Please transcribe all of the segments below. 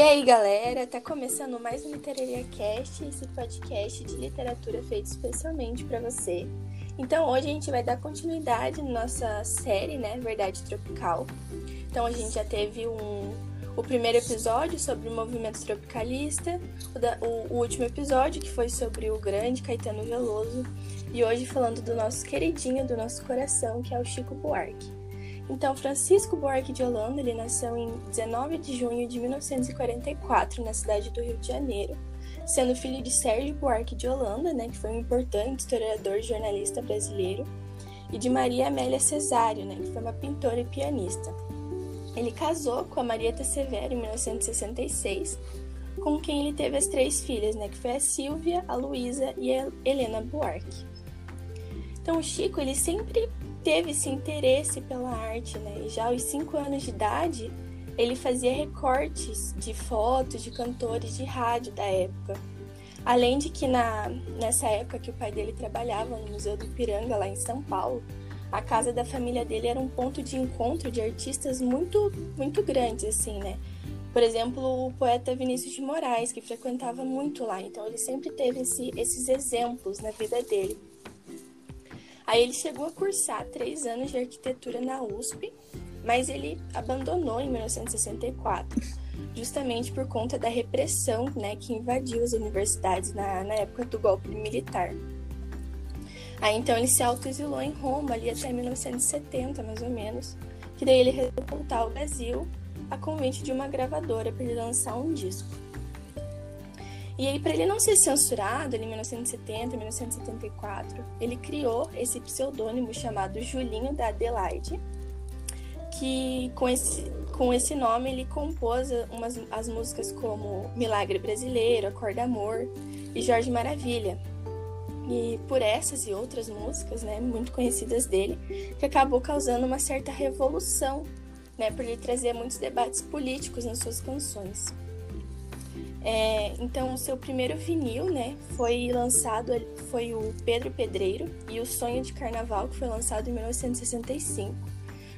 E aí, galera, tá começando mais um Literaria Cast, esse podcast de literatura feito especialmente para você. Então, hoje a gente vai dar continuidade na nossa série, né, Verdade Tropical. Então, a gente já teve um, o primeiro episódio sobre o movimento tropicalista, o, da, o, o último episódio que foi sobre o grande Caetano Veloso, e hoje falando do nosso queridinho, do nosso coração, que é o Chico Buarque. Então, Francisco Buarque de Holanda, ele nasceu em 19 de junho de 1944, na cidade do Rio de Janeiro, sendo filho de Sérgio Buarque de Holanda, né, que foi um importante historiador e jornalista brasileiro, e de Maria Amélia Cesário, né, que foi uma pintora e pianista. Ele casou com a Marieta Severo em 1966, com quem ele teve as três filhas, né, que foi a Silvia, a Luísa e a Helena Buarque. Então, o Chico, ele sempre teve esse interesse pela arte, né? E já aos cinco anos de idade, ele fazia recortes de fotos de cantores de rádio da época. Além de que na, nessa época que o pai dele trabalhava no Museu do Ipiranga, lá em São Paulo, a casa da família dele era um ponto de encontro de artistas muito, muito grandes, assim, né? Por exemplo, o poeta Vinícius de Moraes, que frequentava muito lá. Então, ele sempre teve esse, esses exemplos na vida dele. Aí ele chegou a cursar três anos de arquitetura na USP, mas ele abandonou em 1964, justamente por conta da repressão né, que invadiu as universidades na, na época do golpe militar. Aí então ele se autoexilou em Roma ali até 1970, mais ou menos, que daí ele resolveu voltar ao Brasil a convite de uma gravadora para ele lançar um disco. E aí, para ele não ser censurado, em 1970, 1974, ele criou esse pseudônimo chamado Julinho da Adelaide, que com esse, com esse nome ele compôs umas, as músicas como Milagre Brasileiro, Acorda Amor e Jorge Maravilha. E por essas e outras músicas, né, muito conhecidas dele, que acabou causando uma certa revolução, né, por ele trazer muitos debates políticos nas suas canções. É, então, o seu primeiro vinil, né, foi lançado, foi o Pedro Pedreiro e o Sonho de Carnaval, que foi lançado em 1965,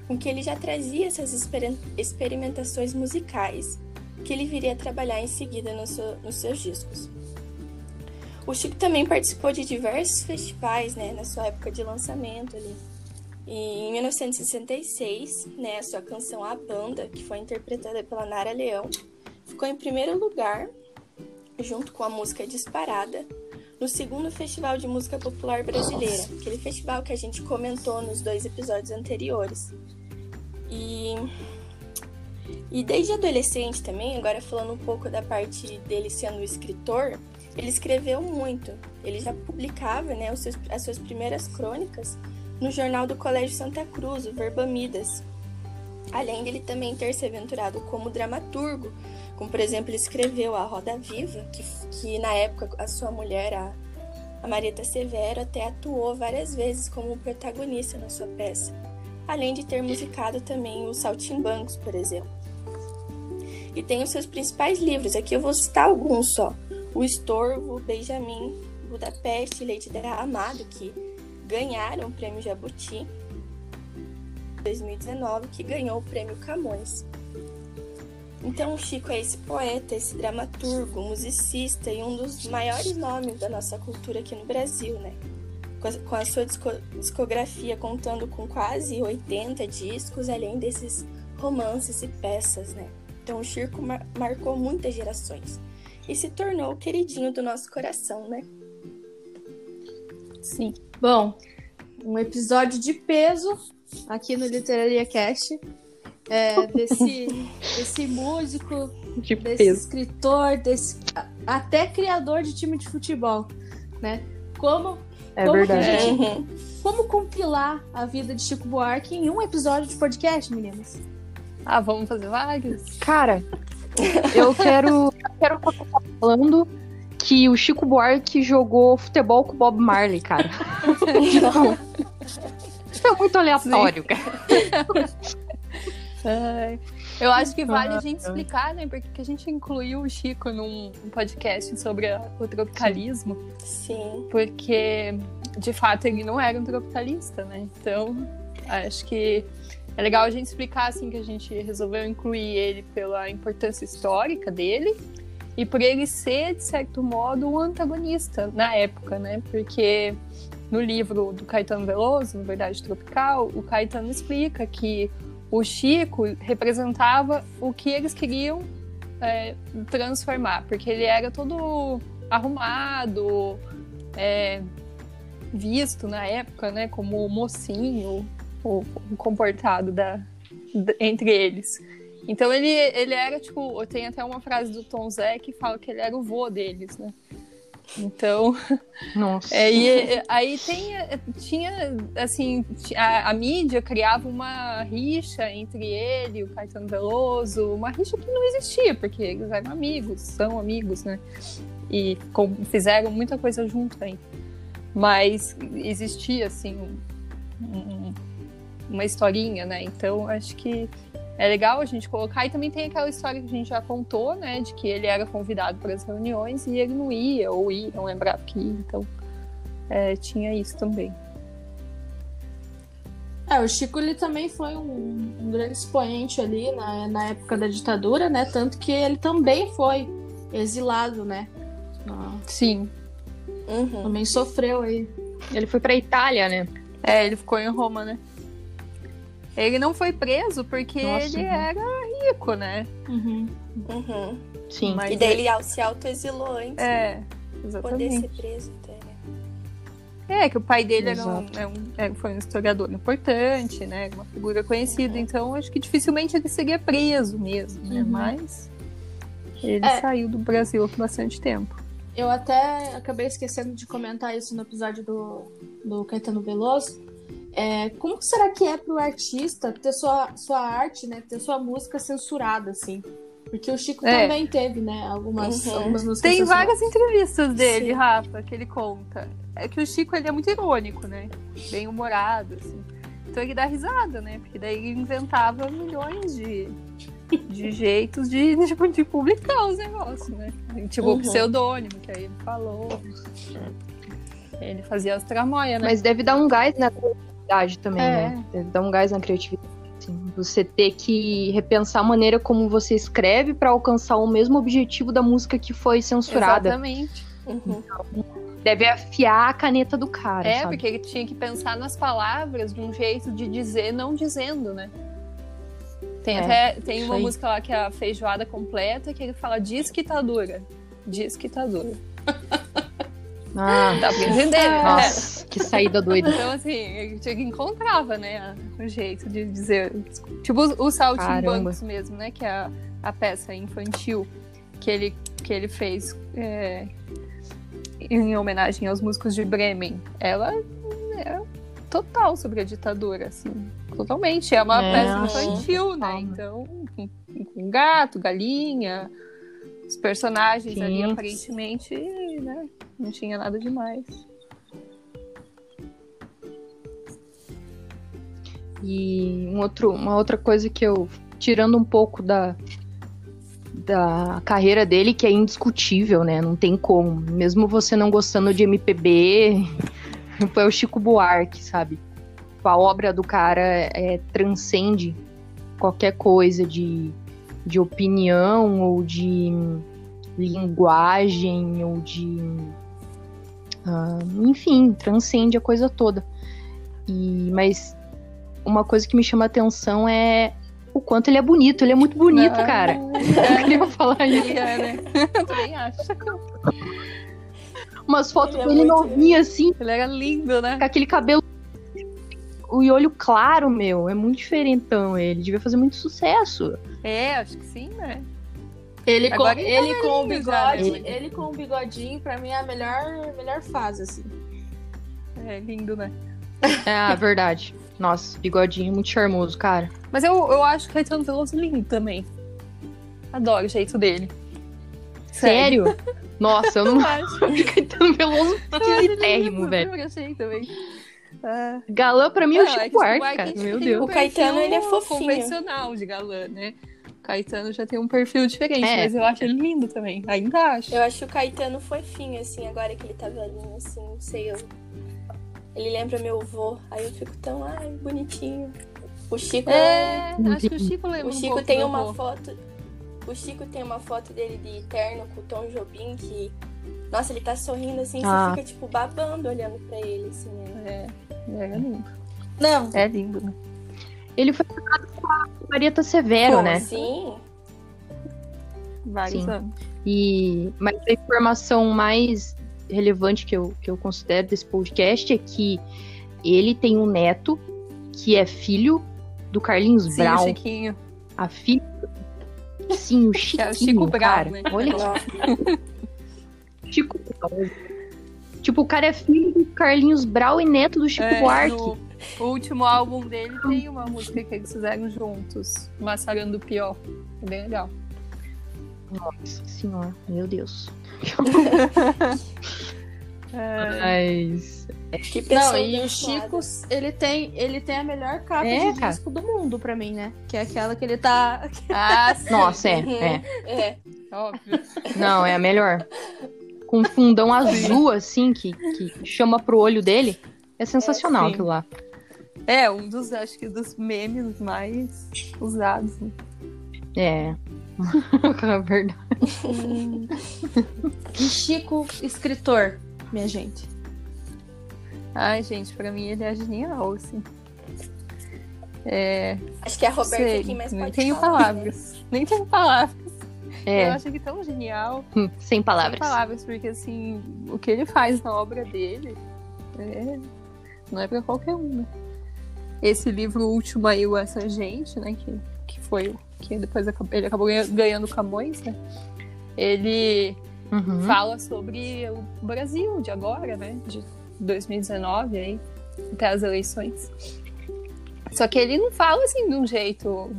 com que ele já trazia essas exper experimentações musicais que ele viria a trabalhar em seguida no seu, nos seus discos. O Chico também participou de diversos festivais, né, na sua época de lançamento ali. E em 1966, né, a sua canção A Banda, que foi interpretada pela Nara Leão, ficou em primeiro lugar, junto com a música Disparada, no segundo Festival de Música Popular Brasileira, aquele festival que a gente comentou nos dois episódios anteriores. E, e desde adolescente também, agora falando um pouco da parte dele sendo escritor, ele escreveu muito. Ele já publicava né, seus, as suas primeiras crônicas no jornal do Colégio Santa Cruz, o Verbamidas. Além dele também ter se aventurado como dramaturgo como, por exemplo, ele escreveu A Roda Viva, que, que na época a sua mulher, a, a Marieta Severo, até atuou várias vezes como protagonista na sua peça, além de ter musicado também os Saltimbancos, por exemplo. E tem os seus principais livros, aqui eu vou citar alguns só. O Estorvo, Benjamin, Budapeste Leite Derramado, que ganharam o prêmio Jabuti 2019, que ganhou o prêmio Camões. Então, Chico é esse poeta, esse dramaturgo, musicista e um dos maiores nomes da nossa cultura aqui no Brasil, né? Com a sua discografia contando com quase 80 discos, além desses romances e peças, né? Então, o Chico mar marcou muitas gerações e se tornou o queridinho do nosso coração, né? Sim. Bom, um episódio de peso aqui no Literaria Cast é, desse, desse músico, de desse peso. escritor, desse até criador de time de futebol, né? Como é como verdade. Gente, uhum. como compilar a vida de Chico Buarque em um episódio de podcast, meninas? Ah, vamos fazer vários? Cara, eu quero, eu quero falando que o Chico Buarque jogou futebol com o Bob Marley, cara. Não. Isso é muito aleatório, Sim. cara. Eu acho que vale a gente explicar, né? Porque a gente incluiu o Chico num podcast sobre o tropicalismo. Sim. Porque, de fato, ele não era um tropicalista, né? Então, acho que é legal a gente explicar assim que a gente resolveu incluir ele pela importância histórica dele e por ele ser de certo modo um antagonista na época, né? Porque no livro do Caetano Veloso, no Verdade Tropical, o Caetano explica que o Chico representava o que eles queriam é, transformar, porque ele era todo arrumado, é, visto na época, né, como mocinho, o, o comportado da, entre eles. Então ele, ele era, tipo, tem até uma frase do Tom Zé que fala que ele era o vô deles, né? Então. Nossa. É, e, aí tem, tinha, assim, a, a, mídia criava uma rixa entre ele e o Caetano Veloso, uma rixa que não existia, porque eles eram amigos, são amigos, né? E com, fizeram muita coisa junto aí. Mas existia, assim, um, um, uma historinha, né? Então acho que é legal a gente colocar. E também tem aquela história que a gente já contou, né? De que ele era convidado para as reuniões e ele não ia, ou ia, não lembrava que ia. Então, é, tinha isso também. É, o Chico ele também foi um, um grande expoente ali na, na época da ditadura, né? Tanto que ele também foi exilado, né? Sim. Uhum. Também sofreu aí. Ele foi pra Itália, né? É, ele ficou em Roma, né? Ele não foi preso porque Nossa, ele uhum. era rico, né? Uhum. Uhum. Sim. Mas e daí ele se autoexilou antes. É, exatamente. Poder ser preso até. Né? É, que o pai dele era um, era um, era, foi um historiador importante, né? Uma figura conhecida, uhum. então acho que dificilmente ele seria preso mesmo, né? Uhum. Mas ele é. saiu do Brasil há bastante tempo. Eu até acabei esquecendo de comentar isso no episódio do, do Caetano Veloso, é, como será que é para o artista ter sua, sua arte, né? Ter sua música censurada, assim? Porque o Chico é. também teve, né? Algumas, uhum. algumas músicas Tem várias entrevistas dele, Sim. Rafa, que ele conta. É que o Chico, ele é muito irônico, né? Bem humorado, assim. Então ele dá risada, né? Porque daí ele inventava milhões de, de jeitos de, tipo, de publicar os negócios, né? Tipo, uhum. pseudônimo, que aí ele falou. Ele fazia as tramóias, né? Mas deve dar um gás na criatividade também, é. né? Dar um gás na criatividade. Assim, você ter que repensar a maneira como você escreve para alcançar o mesmo objetivo da música que foi censurada. Exatamente. Uhum. Então, deve afiar a caneta do cara. É, sabe? porque ele tinha que pensar nas palavras de um jeito de dizer, não dizendo, né? Tem é, até tem uma aí. música lá que é a feijoada completa, que ele fala diz que tá dura. Diz que tá dura. Ah, dá pra entender, né? Nossa, que saída doida. Então, assim, a gente encontrava, né, o jeito de dizer. Tipo, o Saltimbancos mesmo, né? Que é a, a peça infantil que ele, que ele fez é, em homenagem aos músicos de Bremen. Ela é total sobre a ditadura, assim. Totalmente. É uma é, peça infantil, né? Então, com, com gato, galinha, os personagens Sim. ali, aparentemente? Não tinha nada demais. E um outro, uma outra coisa que eu, tirando um pouco da, da carreira dele, que é indiscutível, né? Não tem como. Mesmo você não gostando de MPB, foi o Chico Buarque, sabe? A obra do cara é, transcende qualquer coisa de, de opinião ou de linguagem ou de Uh, enfim, transcende a coisa toda. E, mas uma coisa que me chama a atenção é o quanto ele é bonito. Ele é muito bonito, Não, cara. É, eu queria falar isso. É, né? Eu também acho. Umas fotos ele dele é novinho assim. Ele era lindo, né? Com aquele cabelo. O olho claro, meu. É muito diferentão ele. Devia fazer muito sucesso. É, acho que sim, né? Ele com, ele, ele com o bigode, já, né? ele com o bigodinho, pra mim é a melhor, melhor fase, assim. É lindo, né? É, verdade. Nossa, bigodinho muito charmoso, cara. Mas eu, eu acho que Caetano Veloso lindo também. Adoro o jeito dele. Sério? Sério? Nossa, eu não acho. Caetano Veloso térrimo, velho. Eu achei também. Ah. Galã pra mim é o Chico é Buarque, cara. Meu Deus. O Caetano, ele é fofinho. convencional de galã, né? Caetano já tem um perfil diferente, é. mas eu acho ele lindo também. Ainda acho. Eu acho o Caetano fofinho, assim, agora que ele tá velhinho, assim, não sei, eu... Ele lembra meu avô, aí eu fico tão, ai, bonitinho. O Chico. É, acho que o Chico lembra. O Chico um tem uma foto. O Chico tem uma foto dele de terno com o Tom Jobim que. Nossa, ele tá sorrindo assim, ah. você fica, tipo, babando olhando pra ele, assim, né? É, é lindo. Não. É lindo, né? Ele foi casado com a Marieta Severo, Pô, né? Sim. Vários sim. anos. E, mas a informação mais relevante que eu, que eu considero desse podcast é que ele tem um neto que é filho do Carlinhos Sim, Brown. O Chiquinho. A filha. Sim, o Chiquinho. É o Chico cara. Brown, né? Olha Chico Brown. Tipo, o cara é filho do Carlinhos Brown e neto do Chico é, Buarque. No, o último álbum dele tem uma música que eles fizeram juntos, Massarando Pior. É bem legal. Nossa senhora, meu Deus. é. Mas. Que Não, e o Chico, ele tem, ele tem a melhor capa É, de cara. disco do mundo pra mim, né? Que é aquela que ele tá. Ah, sim. Nossa, é, é. É. Óbvio. Não, é a melhor. Com um fundão azul, assim, que, que chama pro olho dele. É sensacional sim. aquilo lá. É, um dos, acho que, dos memes mais usados. né? É. é verdade. E Chico, escritor, minha gente. Ai, gente, pra mim ele é genial, assim. É, Acho que é a Roberta sei, quem mais nem pode tenho falar, palavras. Nem tenho palavras. Eu É, acho que tão genial. hum, sem palavras. Sem palavras, porque assim, o que ele faz na obra dele é... não é pra qualquer um, né? Esse livro último aí, o Essa Gente, né? Que, que foi o que depois ele acabou ganha- ganhando o Camões, né? Ele Uhum. fala sobre o Brasil de agora, né? De 2019 aí, até as eleições. Só que ele não fala assim de um jeito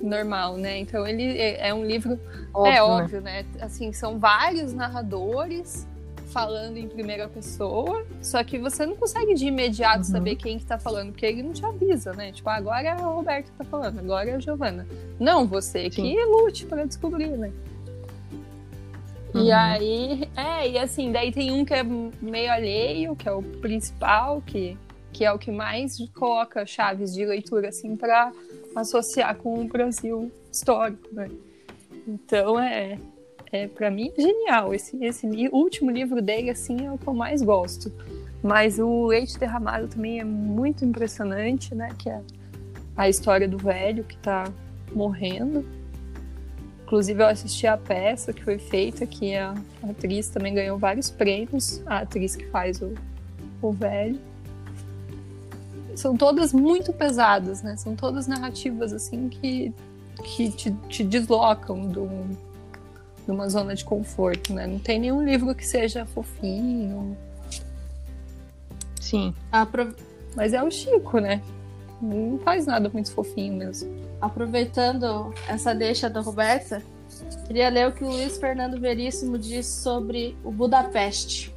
normal, né? Então ele é é um livro Óbvio, é né? óbvio, né? Assim, são vários narradores falando em primeira pessoa, só que você não consegue de imediato Uhum. saber quem que tá falando, porque ele não te avisa, né? Tipo, ah, agora é a Roberta que tá falando, agora é a Giovana. Não, você que Sim. lute pra descobrir, né? E Uhum. aí, é, e assim, daí tem um que é meio alheio, que é o principal, que, que é o que mais coloca chaves de leitura, assim, pra associar com o Brasil histórico, né? Então, é, é para mim, genial. Esse, esse li- último livro dele, assim, é o que eu mais gosto. Mas o Leite Derramado também é muito impressionante, né? Que é a história do velho que tá morrendo. Inclusive, eu assisti a peça que foi feita, que a atriz também ganhou vários prêmios, a atriz que faz o, o velho. São todas muito pesadas, né? São todas narrativas, assim, que, que te, te deslocam do, de uma zona de conforto, né? Não tem nenhum livro que seja fofinho, Sim. Apro- Mas é o Chico, né? Não faz nada muito fofinho mesmo. Aproveitando essa deixa da Roberta, queria ler o que o Luiz Fernando Veríssimo diz sobre o Budapeste.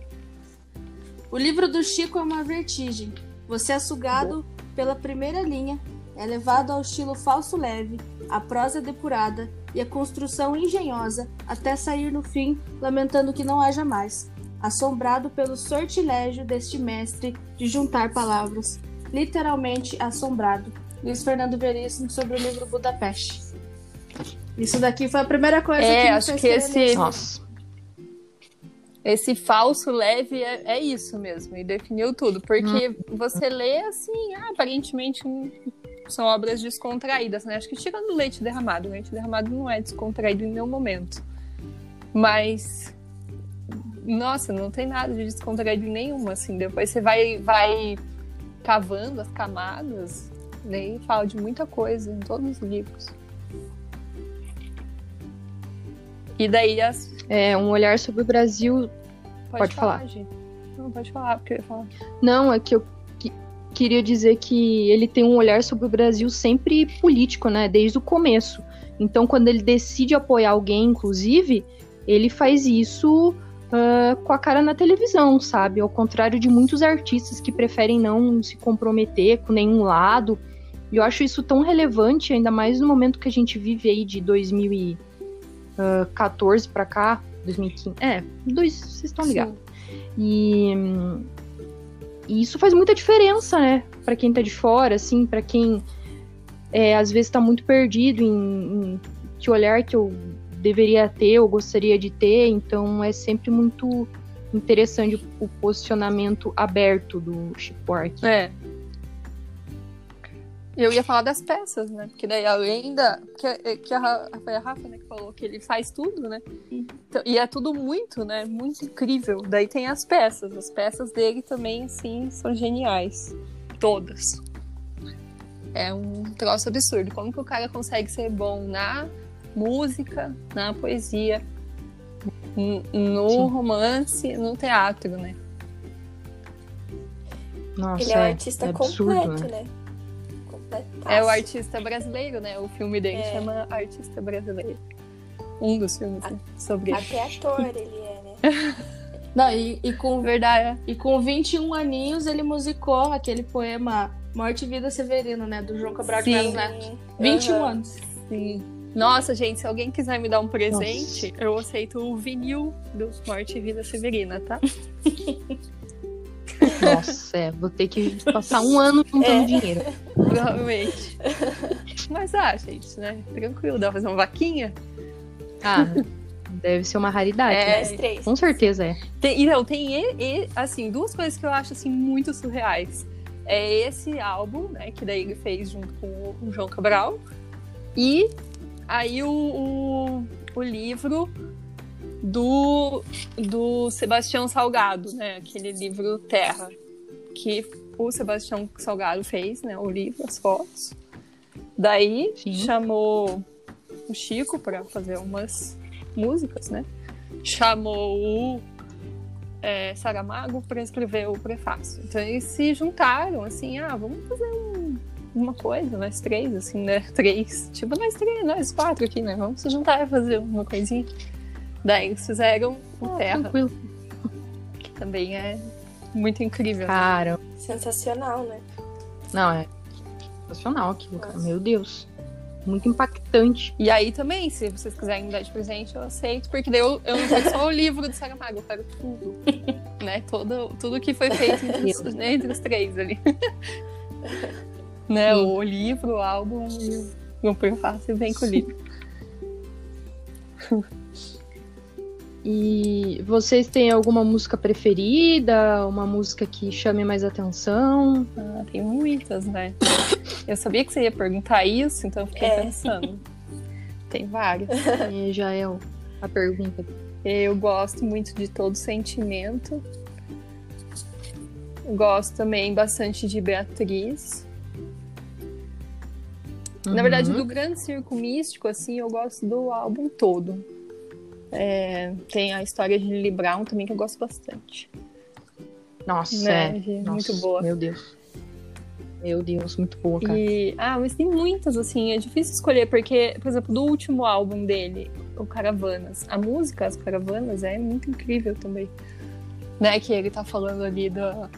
O livro do Chico é uma vertigem. Você é sugado pela primeira linha, é levado ao estilo falso leve, a prosa depurada e a construção engenhosa, até sair no fim lamentando que não haja mais, assombrado pelo sortilégio deste mestre de juntar palavras, literalmente assombrado. Luiz Fernando Veríssimo sobre o livro Budapeste. Isso daqui foi a primeira coisa É, que me acho fez que esse-. Nossa. Esse falso leve é, é isso mesmo, e definiu tudo. Porque você lê assim, ah, aparentemente hum, são obras descontraídas, né? Acho que tirando leite derramado. O leite derramado não é descontraído em nenhum momento. Mas. Nossa, não tem nada de descontraído em nenhuma, assim. Depois você vai, vai cavando as camadas, daí fala de muita coisa em todos os livros. E daí as É um olhar sobre o Brasil. Pode, Pode falar, falar. Não, pode falar, porque eu ia falar. Não, é que eu queria dizer que ele tem um olhar sobre o Brasil sempre político, né? Desde o começo. Então, quando ele decide apoiar alguém, inclusive, ele faz isso ah, com a cara na televisão, sabe? Ao contrário de muitos artistas que preferem não se comprometer com nenhum lado. E eu acho isso tão relevante, ainda mais no momento que a gente vive aí de 2014 pra cá, 2015. É, dois, vocês estão ligados. E, e isso faz muita diferença, né? Pra quem tá de fora, assim, pra quem é, às vezes está muito perdido em, em que olhar que eu deveria ter ou gostaria de ter, então é sempre muito interessante o posicionamento aberto do Buarque. É. Eu ia falar das peças, né? Porque daí além da. Que, que a, foi a Rafa né, que falou que ele faz tudo, né? Então, e é tudo muito, né? Muito incrível. Daí tem as peças. As peças dele também, assim, são geniais. Todas. É um troço absurdo. Como que o cara consegue ser bom na música, na poesia, no Sim. romance, no teatro, né? Nossa, ele é um é, artista é absurdo, completo, né? né? É o artista brasileiro, né? O filme dele é. chama Artista Brasileiro. Um dos filmes né? sobre Até ator ele é, né? Não, e, e, com verdade, e com 21 aninhos ele musicou aquele poema Morte e Vida Severino, né? Do João Cabral de Melo Neto. 21 uhum. anos. Sim. Nossa, gente, se alguém quiser me dar um presente, Nossa. eu aceito o vinil do Morte e Vida Severina, tá? Nossa, é, vou ter que passar um ano juntando é. dinheiro. Provavelmente. Mas, ah, gente, né? Tranquilo, dá pra fazer uma vaquinha? Ah, deve ser uma raridade. É, né? três. Com certeza é. Tem, então, tem, e, e, assim, duas coisas que eu acho, assim, muito surreais. É esse álbum, né, que daí ele fez junto com o João Cabral. E aí o, o, o livro do, do Sebastião Salgado, né? Aquele livro Terra, que o Sebastião Salgado fez, né? O livro, as fotos. Daí Sim. chamou o Chico para fazer umas músicas, né? Chamou o é, Saramago para escrever o prefácio. Então eles se juntaram, assim, ah, vamos fazer um, uma coisa, nós três, assim, né? Três. Tipo, nós três, nós quatro aqui, né? Vamos se juntar e fazer uma coisinha. Daí eles fizeram o ah, Terra. Tranquilo. Que também é muito incrível. Né? Cara. Sensacional, né? Não, é sensacional aquilo, cara. Meu Deus. Muito impactante. E aí também, se vocês quiserem me dar de presente, eu aceito, porque daí eu, eu não quero só o livro do Saramago, eu quero tudo. né? Todo, tudo que foi feito entre os, né, entre os três ali. né? O livro, o álbum e o prefácio vem com o livro. E vocês têm alguma música preferida? Uma música que chame mais atenção? Ah, tem muitas, né? Eu sabia que você ia perguntar isso, então eu fiquei é. pensando. Tem várias. E já é a pergunta. Eu gosto muito de Todo Sentimento. Gosto também bastante de Beatriz. Uhum. Na verdade, uhum. do Grande Circo Místico, assim, eu gosto do álbum todo. É, tem a história de Lily Brown também, que eu gosto bastante. Nossa, né? é. Muito Nossa, boa. Meu Deus. Meu Deus, muito boa, cara. E, ah, mas tem muitas, assim, é difícil escolher, porque, por exemplo, do último álbum dele, o Caravanas, a música, as Caravanas, é muito incrível também. Né, que ele tá falando ali da.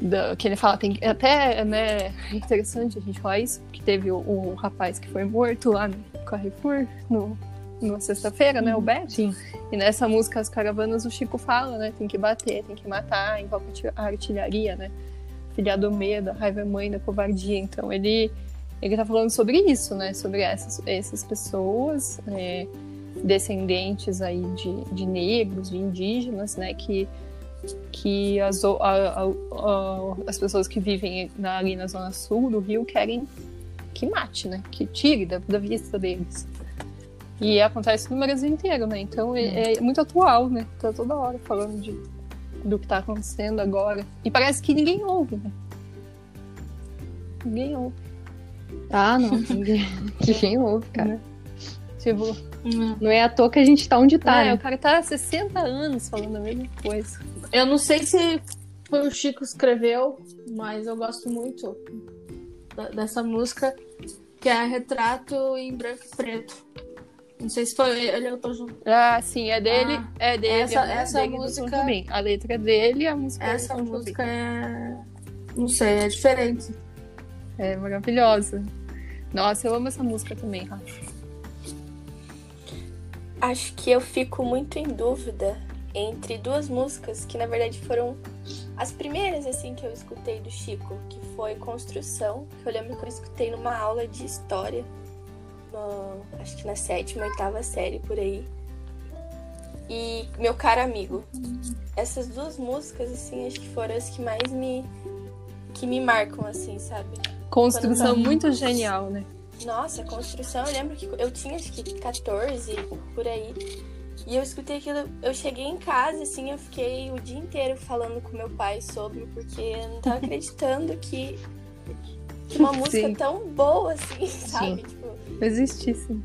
da que ele fala, tem até, né, é interessante a gente falar isso, que teve o, o rapaz que foi morto lá no Carrefour, no na sexta-feira, né? O uhum. Beto. Sim. E nessa música As Caravanas o Chico fala, né? Tem que bater, tem que matar, invoca a artilharia, né? Filha do medo, a raiva é mãe da covardia. Então ele ele tá falando sobre isso, né? Sobre essas, essas pessoas é, descendentes aí de, de negros, de indígenas, né? Que que as, a, a, a, as pessoas que vivem na, ali na zona sul do Rio querem que mate, né? Que tire da, da vista deles. E acontece no Brasil inteiro, né? Então é, é muito atual, né? Tá toda hora falando de, do que tá acontecendo agora. E parece que ninguém ouve, né? Ninguém ouve. Ah, não. Ninguém, ninguém ouve, cara. Né? Tipo, não é à toa que a gente tá onde tá. É, né? o cara tá há 60 anos falando a mesma coisa. Eu não sei se foi o Chico que escreveu, mas eu gosto muito dessa música, que é Retrato em Branco e Preto. Não sei se foi ele ou tô junto. Ah, sim, é dele. Ah, é dele. Essa, é essa dele música. Também. A letra dele e a música Essa música é. Não sei, é diferente. É maravilhosa. Nossa, eu amo essa música também, Rafa. Acho que eu fico muito em dúvida entre duas músicas que na verdade foram as primeiras, assim, que eu escutei do Chico, que foi Construção, que eu lembro que eu escutei numa aula de história, acho que na sétima, oitava série, por aí. E Meu Caro Amigo. Essas duas músicas, assim, acho que foram as que mais me... que me marcam, assim, sabe? Construção muito genial, né? Nossa, construção, eu lembro que eu tinha acho que 14, por aí. E eu escutei aquilo, eu cheguei em casa, assim, eu fiquei o dia inteiro falando com meu pai sobre, porque eu não tava acreditando que, que uma música Sim. tão boa, assim, sabe? Sim. Tipo, Existisse.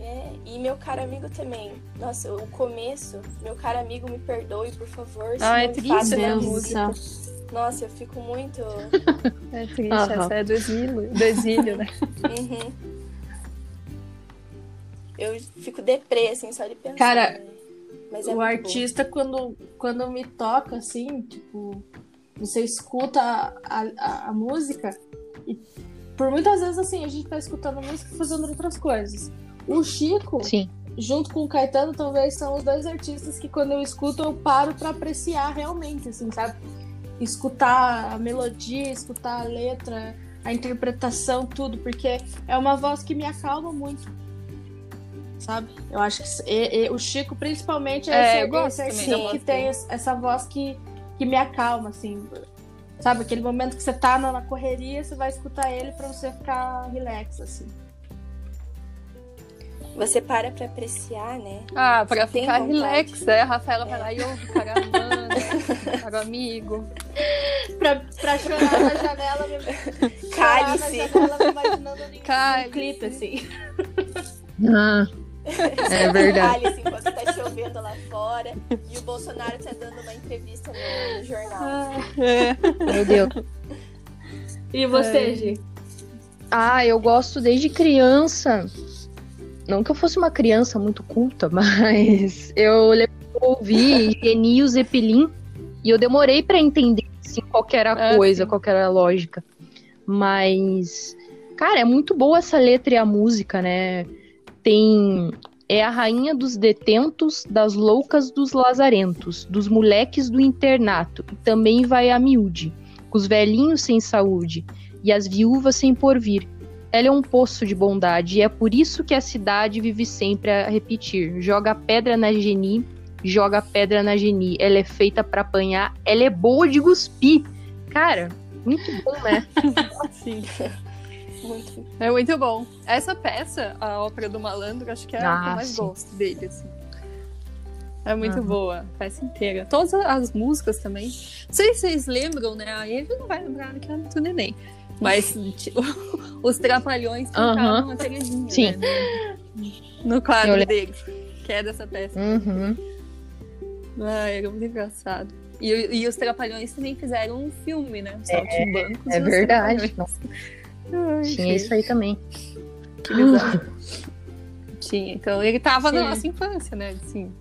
É, e meu caro amigo também. Nossa, o começo, meu caro amigo, me perdoe, por favor. Ah, é triste, né, música. Nossa, eu fico muito. é triste, uhum. essa é do exílio, do exílio né? uhum eu fico deprê, assim, só de pensar. Cara, né? é o artista, quando, quando me toca, assim, tipo, você escuta a, a, a, música e por muitas vezes, assim, a gente tá escutando música e fazendo outras coisas. O Chico, Sim. junto com o Caetano, talvez são os dois artistas que quando eu escuto, eu paro para apreciar realmente, assim, sabe? Escutar a melodia, escutar a letra, a interpretação, tudo, porque é uma voz que me acalma muito sabe? Eu acho que e, e, o Chico, principalmente, é, é esse, esse que tem essa voz que, que me acalma, assim. Sabe, aquele momento que você tá na, correria, você vai escutar ele para você ficar relax, assim. Você para pra apreciar, né? Ah, pra você ficar relax, né? A Rafaela é. vai lá e ouve cara cara amigo. pra, pra chorar na janela. Janela, imaginando um clipe, assim. Ah. É verdade. Alice, enquanto tá chovendo lá fora e o Bolsonaro tá dando uma entrevista no, no jornal. É. Meu Deus. E você, é. Gi? Ah, eu gosto desde criança. Não que eu fosse uma criança muito culta, mas eu ouvi Geni Zeppelin e eu demorei para entender assim, qual era a é, coisa, sim. qual era a lógica. Mas, cara, é muito boa essa letra e a música, né? Tem é a rainha dos detentos, das loucas dos lazarentos, dos moleques do internato, e também vai a miúde, os velhinhos sem saúde, e as viúvas sem porvir. Ela é um poço de bondade, e é por isso que a cidade vive sempre a repetir: joga pedra na geni, joga pedra na geni. Ela é feita para apanhar, ela é boa de cuspir. Cara, muito bom, né? Sim. Muito. É muito bom. Essa peça, a Ópera do Malandro, acho que é ah, a que eu mais sim. gosto dele, assim. É muito uhum. boa, a peça inteira. Todas as músicas também. Não sei se vocês lembram, né? A Eve não vai lembrar que era do neném. Mas tipo, os trapalhões cantavam uhum. a Terezinha, Sim. Né? No, quadro eu dele, que é dessa peça. Uhum. Ah, era muito engraçado. E, e os Trapalhões também fizeram um filme, né? Saltimbancos. É, é verdade. Ai, Tinha isso aí também. Que bizarro. Tinha. Então ele tava Sim. na nossa infância, né? Assim.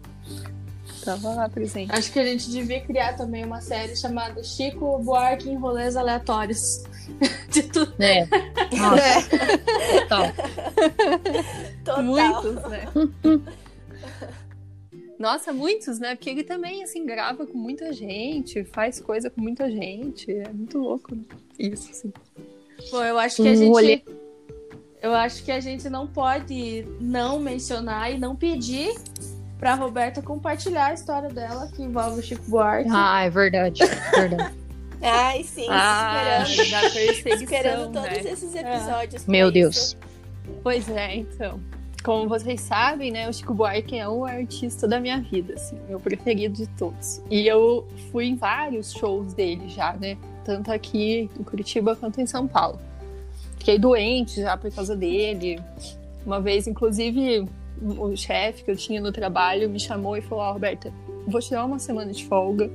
Tava lá presente. Acho que a gente devia criar também uma série chamada Chico Buarque em rolês aleatórios. De tudo. É. Nossa. É. Total. Total. Muitos, né? Nossa, muitos, né? Porque ele também, assim, grava com muita gente, faz coisa com muita gente. É muito louco, né? Isso, assim. Bom, eu acho que a gente. Eu acho que a gente não pode não mencionar e não pedir pra Roberta compartilhar a história dela que envolve o Chico Buarque. Ah, é verdade. É verdade. Ai, sim, ah, esperando. esperando todos né? esses episódios. É. Meu isso. Deus. Pois é, então. Como vocês sabem, né, o Chico Buarque é o artista da minha vida, assim, meu preferido de todos. E eu fui em vários shows dele já, né? Tanto aqui em Curitiba quanto em São Paulo. Fiquei doente já por causa dele. Uma vez, inclusive, o chefe que eu tinha no trabalho me chamou e falou: oh, Roberta, vou tirar uma semana de folga.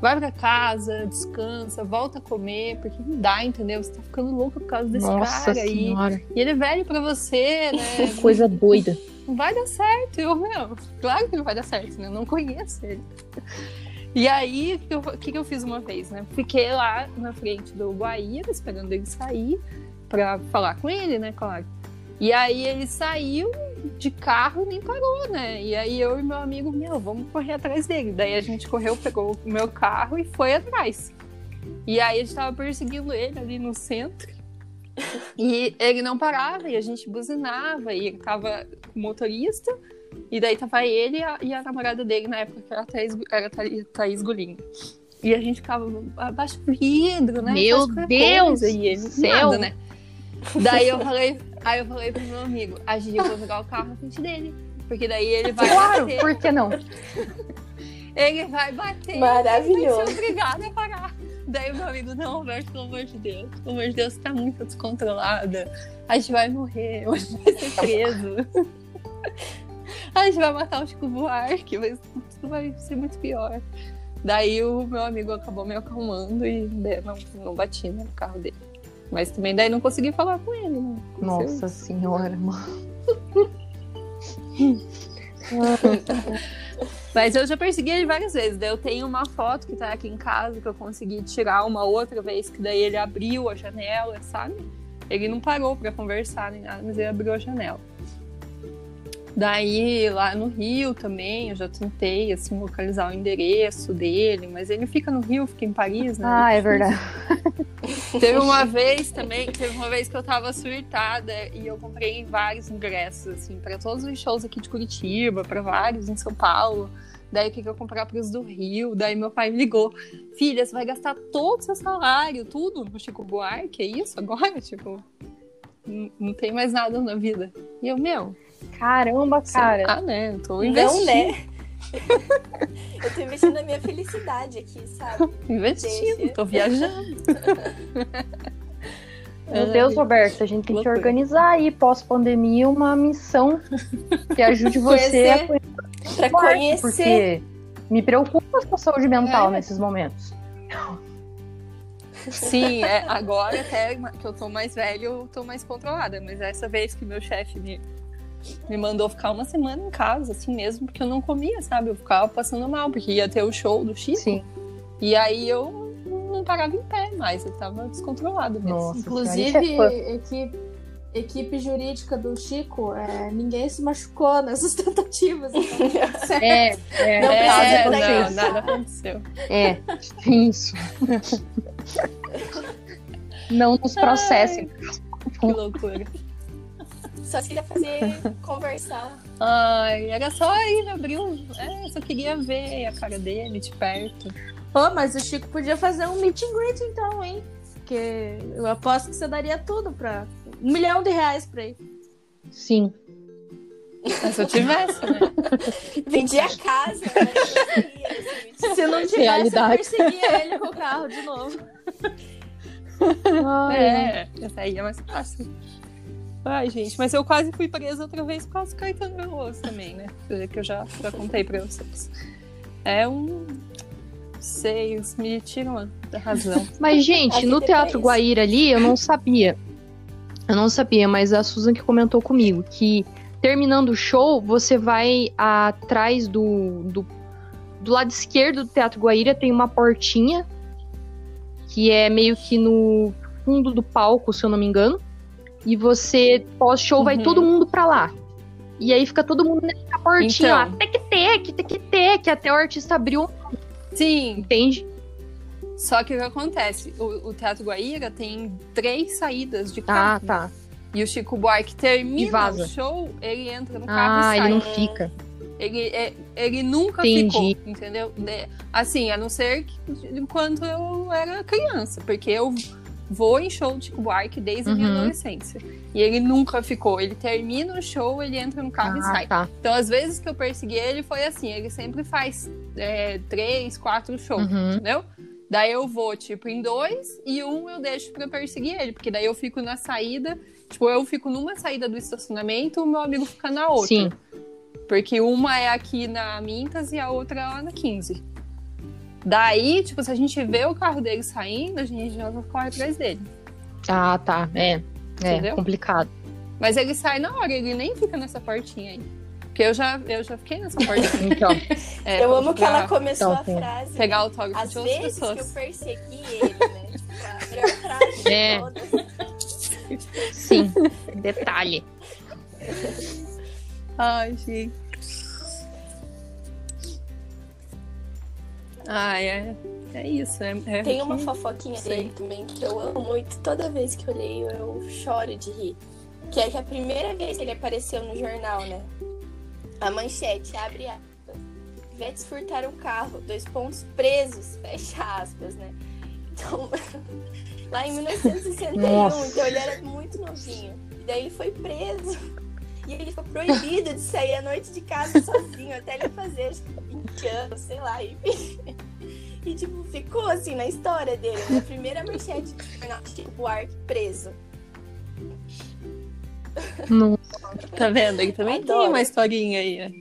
Vai pra casa, descansa, volta a comer, porque não dá, entendeu? Você tá ficando louca por causa desse Nossa cara senhora. aí. E ele é velho pra você, né? Coisa doida. Não vai dar certo. Eu, meu, claro que não vai dar certo, né? Eu não conheço ele. E aí, o que, que eu fiz uma vez, né? Fiquei lá na frente do Guaíra, esperando ele sair, pra falar com ele, né, claro. E aí ele saiu de carro nem parou, né? E aí eu e meu amigo, meu, vamos correr atrás dele. Daí a gente correu, pegou o meu carro e foi atrás. E aí a gente tava perseguindo ele ali no centro. E ele não parava, e a gente buzinava, e ele tava com motorista, e daí tava ele e a, e a namorada dele na época, que era a Thaís, era a Thaís, Gulinho. E a gente ficava abaixo do vidro, né? Meu Deus! Coisa, e ele céu. Nada, né? Daí eu falei, aí eu falei pro meu amigo, a gente vai jogar o carro na frente dele. Porque daí ele vai. Claro, bater. por que não? ele vai bater. Maravilhoso. Vai obrigado a parar. Daí o meu amigo, não, Roberto, pelo amor de Deus. Pelo amor de Deus, tá muito descontrolada. A gente vai morrer, a gente vai ser preso. a gente vai matar o Chico Buarque, mas tudo vai ser muito pior. Daí o meu amigo acabou me acalmando e não, não bati no carro dele. Mas também daí não consegui falar com ele, né? Nossa senhora, mano. Mas eu já persegui ele várias vezes. Daí eu tenho uma foto que tá aqui em casa que eu consegui tirar uma outra vez, que daí ele abriu a janela, sabe? Ele não parou para conversar nem nada, mas ele abriu a janela. Daí, lá no Rio também, eu já tentei, assim, localizar o endereço dele, mas ele fica no Rio, fica em Paris, né? Ah, é verdade. teve uma vez também, teve uma vez que eu tava surtada e eu comprei vários ingressos, assim, para todos os shows aqui de Curitiba, para vários em São Paulo. Daí o que, que eu comprar para os do Rio? Daí meu pai me ligou: Filha, você vai gastar todo o seu salário, tudo no Chico Buarque? É isso agora? Tipo, não, não tem mais nada na vida. E eu, meu, Caramba, cara. Ah, né? Eu tô investindo. Não, né? eu tô investindo na minha felicidade aqui, sabe? Investindo, Deixa. tô viajando. Meu Deus, Roberto, a gente tem que organizar aí, pós-pandemia, uma missão que ajude você a conhecer. Pra conhecer. Porque me preocupa a sua saúde mental é. nesses momentos. Sim, é, agora até que eu tô mais velho, eu tô mais controlada. Mas essa vez que meu chefe me me mandou ficar uma semana em casa, assim mesmo, porque eu não comia, sabe? Eu ficava passando mal, porque ia ter o show do Chico. Sim. E aí eu não parava em pé mais, eu tava descontrolada mesmo. Nossa, Inclusive, é equipe, equipe jurídica do Chico, é, ninguém se machucou nessas tentativas. Então, é, é, não, é, não, nada aconteceu. É, isso. não nos processem. Ai, que loucura. Só queria fazer conversar. Ai, era só ir abrir um. É, só queria ver a cara dele de perto. Pô, mas o Chico podia fazer um meet and greet então, hein? Porque eu aposto que você daria tudo pra. Um milhão de reais pra ele. Sim. Mas se eu tivesse, né? Vendi a casa, né? Se não tivesse, Realidade. eu perseguia ele com o carro de novo. Ai, é, essa aí é mais fácil. Ai, gente, mas eu quase fui presa outra vez por causa do Caetano Veloso também, né? Que eu já, já contei pra vocês. É um. Sei, me tiram da razão. Mas, gente, no Teatro Guaíra ali, eu não sabia. Eu não sabia, mas a Susan que comentou comigo que terminando o show, você vai atrás do, do, do lado esquerdo do Teatro Guaíra, tem uma portinha que é meio que no fundo do palco, se eu não me engano. E você, pós-show, uhum. vai todo mundo pra lá. E aí fica todo mundo nessa portinha então. lá. Tec-tec, tec-tec, até o artista abriu. Sim. Entende? Só que o que acontece? O, o Teatro Guaíra tem três saídas de ah, carro. Ah, tá. E o Chico Buarque termina o show, ele entra no carro ah, e sai. ele não fica. Ele, é, ele nunca Entendi. ficou, entendeu? Assim, a não ser que, enquanto eu era criança, porque eu vou em show de Buarque desde uhum. a minha adolescência. E ele nunca ficou. Ele termina o show, ele entra no carro ah, e sai. Tá. Então, às vezes que eu persegui ele, foi assim: ele sempre faz é, três, quatro shows, uhum. entendeu? Daí eu vou, tipo, em dois e um eu deixo pra perseguir ele, porque daí eu fico na saída, tipo, eu fico numa saída do estacionamento, o meu amigo fica na outra. Sim. Porque uma é aqui na Mintas e a outra é lá na 15. Daí, tipo, se a gente vê o carro dele saindo, a gente já corre atrás dele. Ah, tá. É. É complicado. Mas ele sai na hora, ele nem fica nessa portinha aí. Porque eu já, eu já fiquei nessa portinha. então, é, eu amo que ela começou então, a frase. Pegar autógrafo Às de outras vezes pessoas. que eu persegui ele, né? Tipo, a é. Sim, detalhe. Ai, gente. Ah, é. É isso. É, é Tem uma fofoquinha Sei. dele também que eu amo muito. Toda vez que eu leio, eu choro de rir. Que é que a primeira vez que ele apareceu no jornal, né? A manchete abre aspas. Vetes furtaram o carro, dois pontos presos, fecha aspas, né? Então, lá em 1961, Nossa. então ele era muito novinho. E daí ele foi preso. E ele ficou proibido de sair à noite de casa sozinho, até ele fazer acho que 20 anos, sei lá. E, e tipo, ficou assim na história dele. Na primeira manchete de jornal, Chico Buarque preso. Não. Tá vendo? Ele também Adoro. tem uma historinha aí. Né?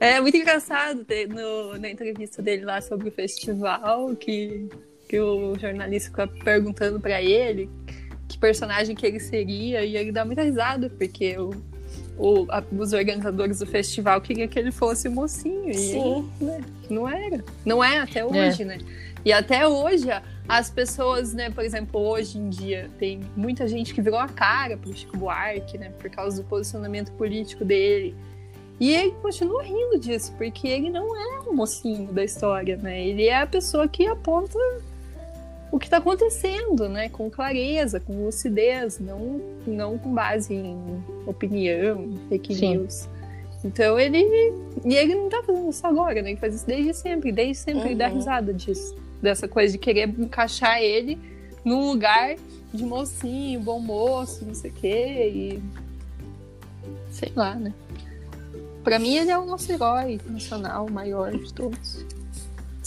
É muito engraçado no, na entrevista dele lá sobre o festival que, que o jornalista fica perguntando para ele que personagem que ele seria e ele dá muita risada porque o, o, a, os organizadores do festival queriam que ele fosse mocinho e Sim. Ele, né, não era. Não é até hoje, é. né? E até hoje as pessoas, né, por exemplo, hoje em dia tem muita gente que virou a cara pro Chico Buarque, né, por causa do posicionamento político dele. E ele continua rindo disso, porque ele não é o mocinho da história, né? Ele é a pessoa que aponta o que está acontecendo, né? Com clareza, com lucidez, não, não com base em opinião, fake Sim. news. Então ele. E ele não tá fazendo isso agora, né? Ele faz isso desde sempre, desde sempre uhum. ele dá risada disso. Dessa coisa de querer encaixar ele num lugar de mocinho, bom moço, não sei o quê. E. Sei lá, né? Pra mim, ele é o nosso herói nacional, o maior de todos.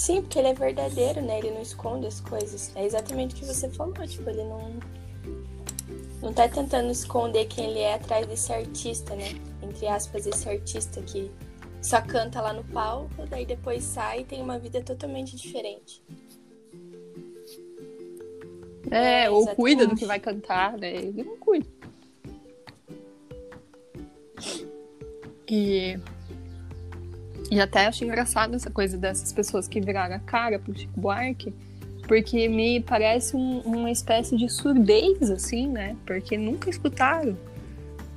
Sim, porque ele é verdadeiro, né? Ele não esconde as coisas. É exatamente o que você falou, tipo, ele não. Não tá tentando esconder quem ele é atrás desse artista, né? Entre aspas, esse artista que só canta lá no palco, daí depois sai e tem uma vida totalmente diferente. É, é ou cuida do que vai cantar, né? Ele não cuida. E, e até acho engraçado essa coisa dessas pessoas que viraram a cara pro Chico Buarque, porque me parece um, uma espécie de surdez, assim, né? Porque nunca escutaram.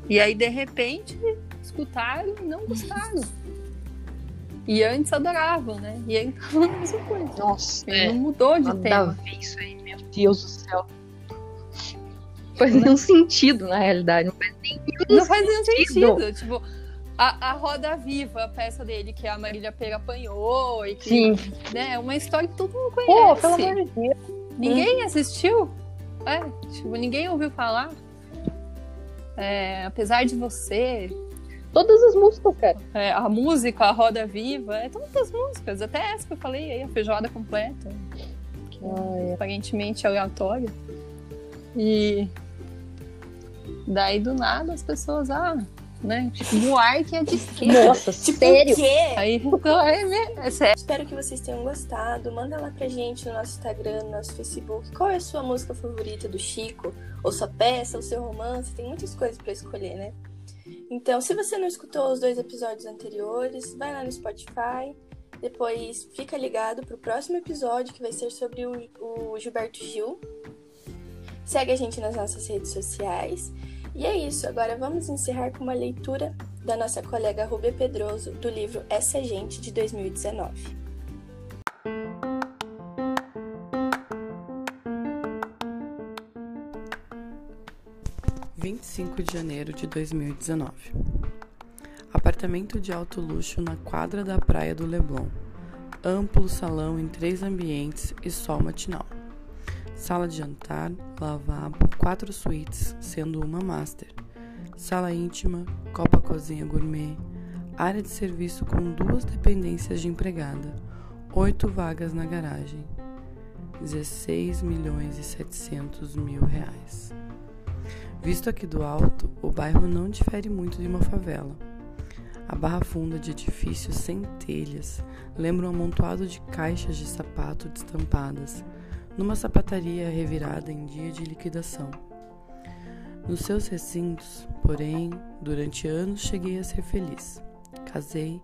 E aí, de repente, escutaram e não gostaram. E antes adoravam, né? E aí tava a mesma coisa. Nossa, Ele é. não mudou de Nada tema. isso aí, meu Deus do céu. Faz nenhum sentido, na realidade. Não faz nenhum Não faz nenhum sentido. Tipo, a, a Roda Viva, a peça dele, que a Marília Pera apanhou. E que, Sim. Né, é uma história que todo mundo conhece. Pô, pelo amor de Deus. Ninguém hum. assistiu? É, tipo, ninguém ouviu falar. É, apesar de você. Todas as músicas, cara. É, a música, a Roda Viva, é todas as músicas. Até essa que eu falei aí, a feijoada completa. Que ah, é aparentemente aleatória. E daí do nada as pessoas, ah, né? Tipo, Buarque é de esquerda. Nossa, tipo, sério? Quê? Aí, então, é, é sério. Espero que vocês tenham gostado. Manda lá pra gente no nosso Instagram, no nosso Facebook. Qual é a sua música favorita do Chico? Ou sua peça, ou seu romance? Tem muitas coisas para escolher, né? Então, se você não escutou os dois episódios anteriores, vai lá no Spotify. Depois fica ligado pro próximo episódio, que vai ser sobre o, o Gilberto Gil. Segue a gente nas nossas redes sociais. E é isso, agora vamos encerrar com uma leitura da nossa colega Rubia Pedroso do livro Essa Gente de 2019. Vinte e cinco de janeiro de 2019. Apartamento de alto luxo na quadra da praia do Leblon. Amplo salão em três ambientes e sol matinal sala de jantar, lavabo, quatro suítes, sendo uma master, sala íntima, copa cozinha gourmet, área de serviço com duas dependências de empregada, oito vagas na garagem, 16 milhões e 700 mil reais. Visto aqui do alto, o bairro não difere muito de uma favela. A barra funda de edifícios sem telhas lembra um amontoado de caixas de sapato destampadas, numa sapataria revirada em dia de liquidação. Nos seus recintos, porém, durante anos cheguei a ser feliz. Casei,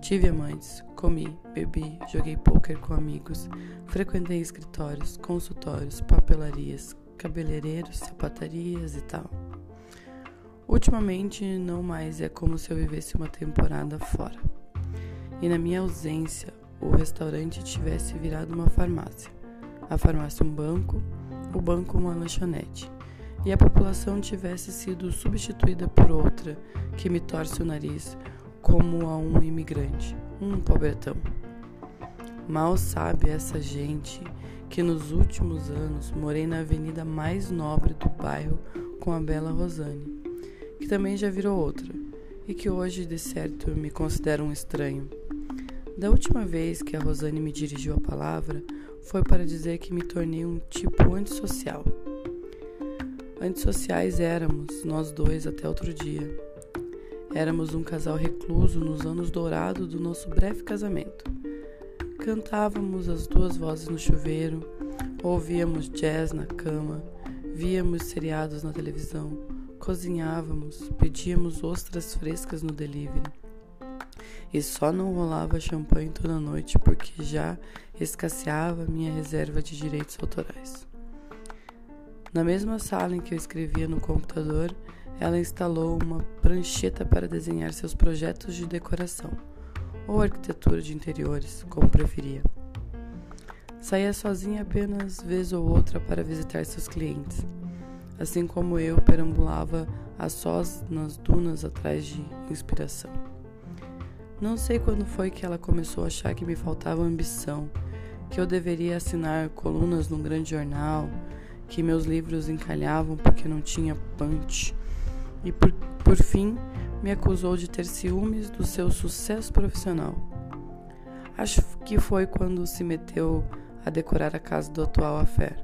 tive amantes, comi, bebi, joguei pôquer com amigos, frequentei escritórios, consultórios, papelarias, cabeleireiros, sapatarias e tal. Ultimamente, não mais é como se eu vivesse uma temporada fora. e na minha ausência o restaurante tivesse virado uma farmácia, a farmácia um banco, o banco uma lanchonete, e a população tivesse sido substituída por outra que me torce o nariz como a um imigrante, um pobretão. Mal sabe essa gente que nos últimos anos morei na avenida mais nobre do bairro com a bela Rosane, que também já virou outra, e que hoje, de certo, me considera um estranho. Da última vez que a Rosane me dirigiu a palavra, foi para dizer que me tornei um tipo antissocial. Antissociais éramos, nós dois, até outro dia. Éramos um casal recluso nos anos dourados do nosso breve casamento. Cantávamos as duas vozes no chuveiro, ouvíamos jazz na cama, víamos seriados na televisão, cozinhávamos, pedíamos ostras frescas no delivery. E só não rolava champanhe toda noite porque já escasseava minha reserva de direitos autorais. Na mesma sala em que eu escrevia no computador, ela instalou uma prancheta para desenhar seus projetos de decoração ou arquitetura de interiores, como preferia. Saía sozinha apenas vez ou outra para visitar seus clientes, assim como eu perambulava a sós nas dunas atrás de inspiração. Não sei quando foi que ela começou a achar que me faltava ambição, que eu deveria assinar colunas num grande jornal, que meus livros encalhavam porque não tinha punch, e por, por fim me acusou de ter ciúmes do seu sucesso profissional. Acho que foi quando se meteu a decorar a casa do atual afé.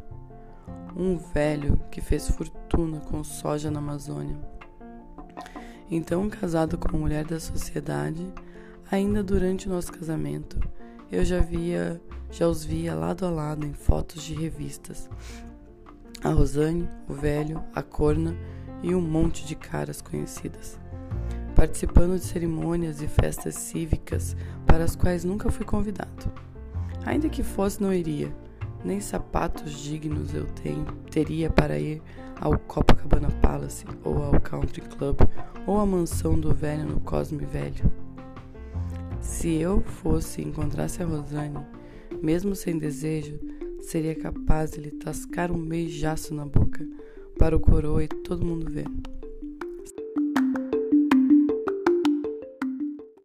Um velho que fez fortuna com soja na Amazônia. Então, casado com uma mulher da sociedade, ainda durante o nosso casamento, eu já via, já os via lado a lado em fotos de revistas. A Rosane, o velho, a corna e um monte de caras conhecidas participando de cerimônias e festas cívicas para as quais nunca fui convidado. Ainda que fosse, não iria. Nem sapatos dignos eu tenho, teria para ir ao Copacabana Palace, ou ao Country Club, ou à mansão do velho no Cosme Velho. Se eu fosse e encontrasse a Rosane, mesmo sem desejo, seria capaz de lhe tascar um beijaço na boca, para o coroa e todo mundo ver.